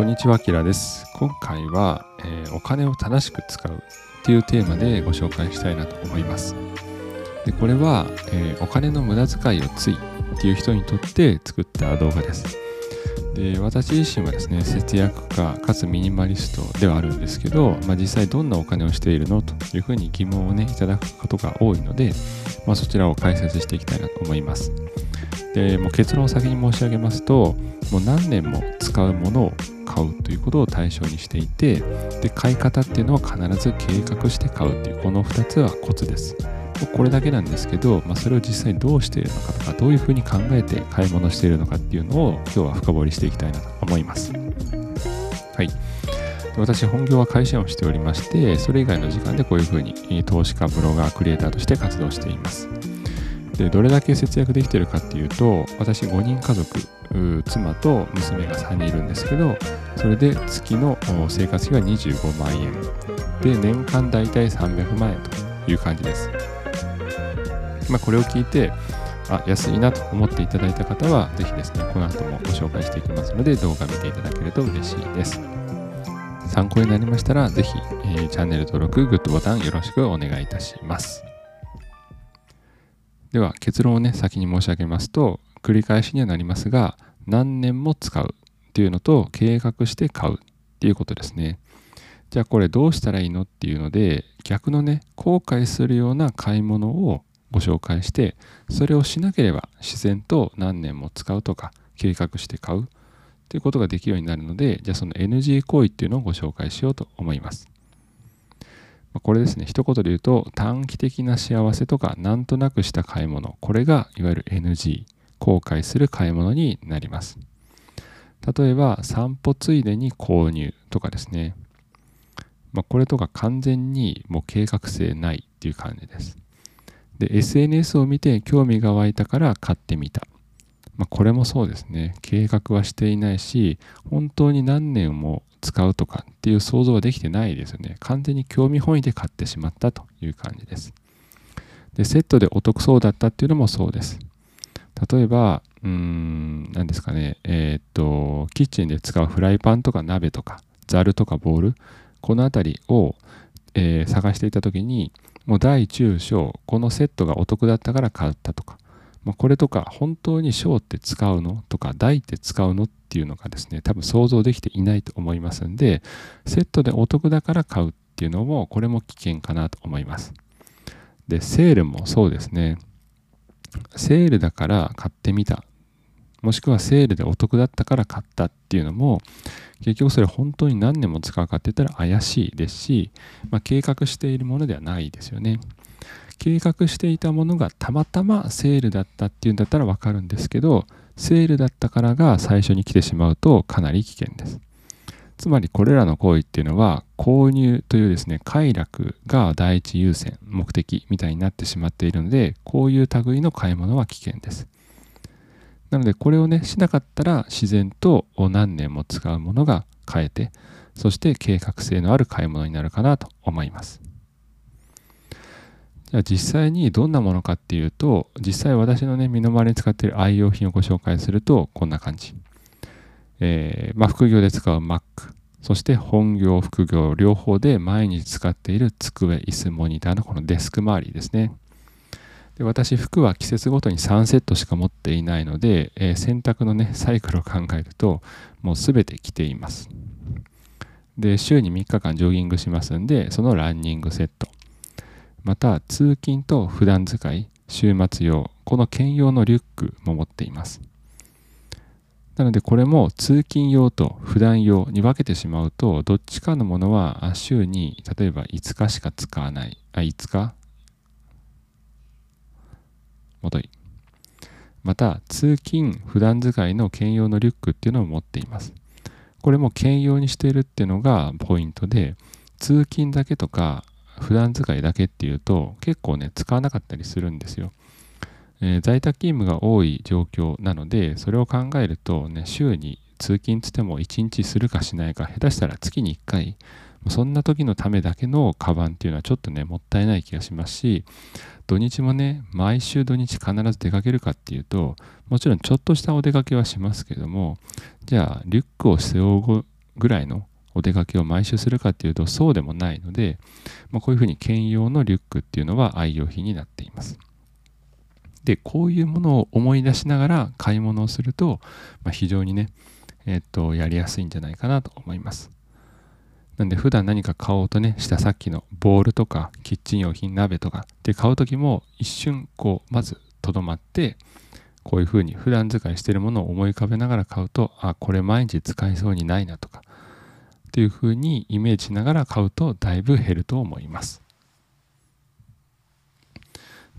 こんにちは、キラです。今回は、えーお金を正しく使うっていうテーマでご紹介したいなと思います。でこれは、えーお金の無駄遣いをついっていう人にとって作った動画です。で私自身はですね、節約家かつミニマリストではあるんですけど、まあ、実際どんなお金をしているのというふうに疑問をね、いただくことが多いので、まあ、そちらを解説していきたいなと思います。でもう結論を先に申し上げますともう何年も使うものを買うということを対象にしていてで買い方っていうのは必ず計画して買うっていうこの2つはコツです。これだけなんですけど、まあ、それを実際にどうしているのかとかどういうふうに考えて買い物しているのかっていうのを今日は深掘りしていきたいなと思います。はい。私本業は会社員をしておりましてそれ以外の時間でこういうふうに投資家ブロガークリエイターとして活動しています。でどれだけ節約できてるかっていうと私5人家族妻と娘が3人いるんですけどそれで月の生活費が25万円。で年間だいたい300万円という感じです、まあ、これを聞いてあ安いなと思っていただいた方はぜひですねこの後もご紹介していきますので動画見ていただけると嬉しいです。参考になりましたらぜひ、えーチャンネル登録グッドボタンよろしくお願いいたします。では結論をね先に申し上げますと繰り返しにはなりますが何年も使うっていうのと計画して買うっていうことですね。じゃあこれどうしたらいいのっていうので逆のね後悔するような買い物をご紹介してそれをしなければ自然と何年も使うとか計画して買うっていうことができるようになるのでじゃあその NG 行為っていうのをご紹介しようと思います。まあこれですね。一言で言うと短期的な幸せとかなんとなくした買い物。これがいわゆる NG 後悔する買い物になります。例えば散歩ついでに購入とかですね、まあ、これとか完全にもう計画性ないっていう感じです。で SNS を見て興味が湧いたから買ってみた、まあ、これもそうですね。計画はしていないし本当に何年も使うとかっていう想像はできてないですよね。完全に興味本位で買ってしまったという感じです。でセットでお得そうだったっていうのもそうです。例えばうーん何ですかね。えーっとキッチンで使うフライパンとか鍋とかザルとかボウルこの辺りを、えー探していた時にもう大中小このセットがお得だったから買ったとか、まあ、これとか本当に小って使うのとか大って使うのっていうのがですね多分想像できていないと思いますんでセットでお得だから買うっていうのもこれも危険かなと思います。でセールもそうですね。セールだから買ってみた。もしくはセールでお得だったから買ったっていうのも結局それ本当に何年も使うかって言ったら怪しいですし、まあ、計画しているものではないですよね。計画していたものがたまたまセールだったっていうんだったらわかるんですけどセールだったからが最初に来てしまうとかなり危険です。つまりこれらの行為っていうのは購入というですね快楽が第一優先目的みたいになってしまっているのでこういう類の買い物は危険です。なのでこれをねしなかったら自然と何年も使うものが買えてそして計画性のある買い物になるかなと思います。じゃあ実際にどんなものかっていうと実際私のね身の回りに使っている愛用品をご紹介するとこんな感じ。えーまあ、副業で使う Mac そして本業副業両方で毎日使っている机椅子モニターのこのデスク周りですね。で私服は季節ごとに3セットしか持っていないので、えー洗濯のねサイクルを考えるともう全て着ています。で週に3日間ジョギングしますんでそのランニングセット。また通勤と普段使い週末用この兼用のリュックも持っています。なのでこれも通勤用と普段用に分けてしまうとどっちかのものは週に例えば5日しか使わない。あ5日？もといまた通勤普段使いの兼用のリュックっていうのを持っています。これも兼用にしているっていうのがポイントで通勤だけとか普段使いだけっていうと結構ね使わなかったりするんですよ。えー在宅勤務が多い状況なのでそれを考えるとね週に通勤つっても1日するかしないか下手したら月に1回そんな時のためだけのカバンっていうのはちょっとねもったいない気がしますし土日もね毎週土日必ず出かけるかっていうともちろんちょっとしたお出かけはしますけどもじゃあリュックを背負うぐらいのお出かけを毎週するかっていうとそうでもないので、まあ、こういうふうに兼用のリュックっていうのは愛用品になっています。でこういうものを思い出しながら買い物をすると、まあ、非常にね、え、っとやりやすいんじゃないかなと思います。なんで普段何か買おうとねしたさっきのボールとかキッチン用品鍋とかって買う時も一瞬こうまずとどまってこういうふうに普段使いしてるものを思い浮かべながら買うとあこれ毎日使えそうにないなとかっていうふうにイメージしながら買うとだいぶ減ると思います。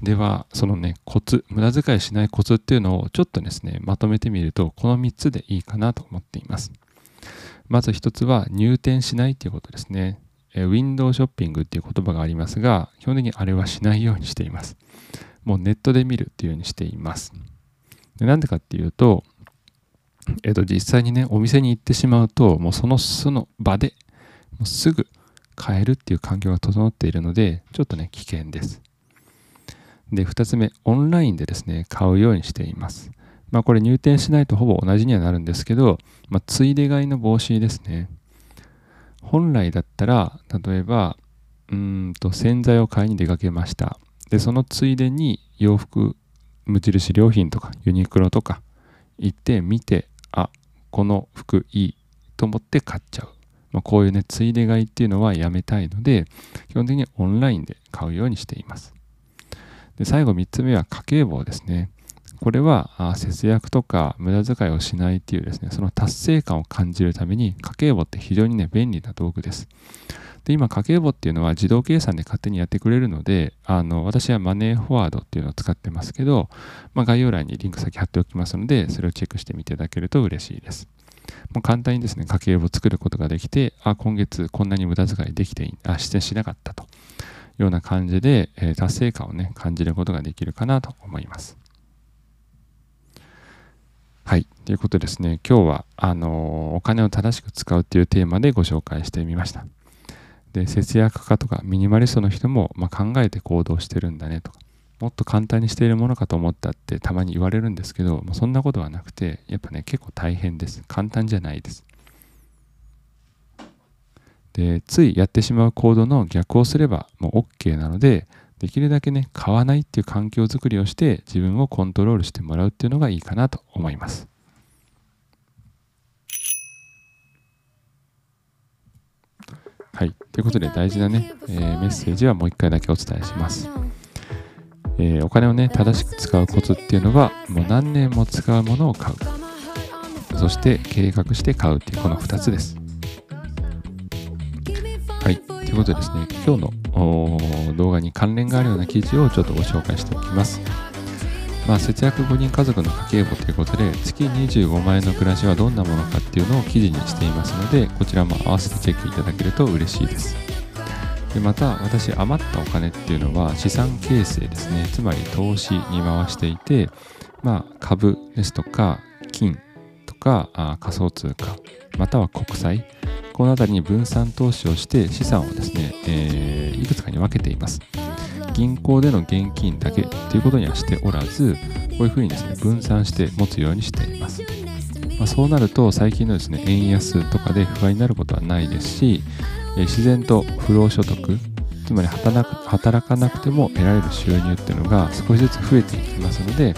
ではそのねコツ無駄遣いしないコツっていうのをちょっとですねまとめてみるとこの3つでいいかなと思っています。まず1つは入店しないっていうことですね。えウィンドウショッピングっていう言葉がありますが基本的にあれはしないようにしています。もうネットで見るっていうようにしています。でなんでかっていうと、えっと、実際にね、お店に行ってしまうと、もうそのその場でもうすぐ買えるっていう環境が整っているので、ちょっとね、危険です。で、2つ目、オンラインでですね、買うようにしています。まあ、これ入店しないとほぼ同じにはなるんですけど、まあ、ついで買いの防止ですね。本来だったら、例えば、うんと洗剤を買いに出かけました。で、そのついでに洋服無印良品とかユニクロとか行って見てあこの服いいと思って買っちゃう、まあ、こういうねついで買いっていうのはやめたいので基本的にオンラインで買うようにしています。で最後3つ目は家計簿ですね。これは節約とか無駄遣いをしないっていうですねその達成感を感じるために家計簿って非常にね便利な道具です。で、今、家計簿っていうのは自動計算で勝手にやってくれるので、あの、私はマネーフォワードっていうのを使ってますけど、まあ、概要欄にリンク先貼っておきますので、それをチェックしてみていただけると嬉しいです。もう簡単にですね、家計簿を作ることができて、あ、今月こんなに無駄遣いできていあ、してしなかったというような感じで、えー、達成感をね、感じることができるかなと思います。はい。ということですね、今日は、あの、お金を正しく使うっていうテーマでご紹介してみました。で節約家とかミニマリストの人も、ま、考えて行動してるんだねとか。もっと簡単にしているものかと思ったってたまに言われるんですけど、まあ、そんなことはなくてやっぱね結構大変です。簡単じゃないです。でついやってしまう行動の逆をすればもう OK なのでできるだけね買わないっていう環境づくりをして自分をコントロールしてもらうっていうのがいいかなと思います。はい。ということで大事なね、えー、メッセージはもう一回だけお伝えします。えー、お金をね、正しく使うコツっていうのは、もう何年も使うものを買う。そして計画して買うっていうこの2つです。はい。ということでですね、今日の動画に関連があるような記事をちょっとご紹介しておきます。まあ、節約5人家族の家計簿ということで月25万円の暮らしはどんなものかっていうのを記事にしていますのでこちらも合わせてチェックいただけると嬉しいです。でまた私余ったお金っていうのは資産形成ですね。つまり投資に回していて、まあ、株ですとか金とかあ仮想通貨または国債この辺りに分散投資をして資産をですね、えー、いくつかに分けています。銀行での現金だけということにはしておらずこういうふうにですね分散して持つようにしています、まあ、そうなると最近のですね円安とかで不安になることはないですし、え自然と不労所得つまり働かなくても得られる収入っていうのが少しずつ増えていきますので、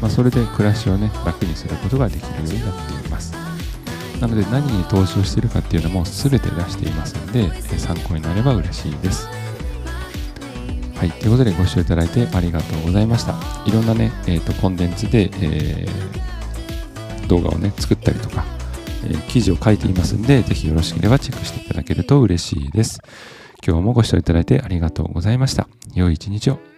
まあ、それで暮らしをね楽にすることができるようになっています。なので何に投資をしているかっていうのも全て出していますので参考になれば嬉しいです。はい、ということでご視聴いただいてありがとうございました。いろんなね、えーと、コンテンツで、えー、動画をね、作ったりとか、えー、記事を書いていますんで、ぜひよろしければチェックしていただけると嬉しいです。今日もご視聴いただいてありがとうございました。良い一日を。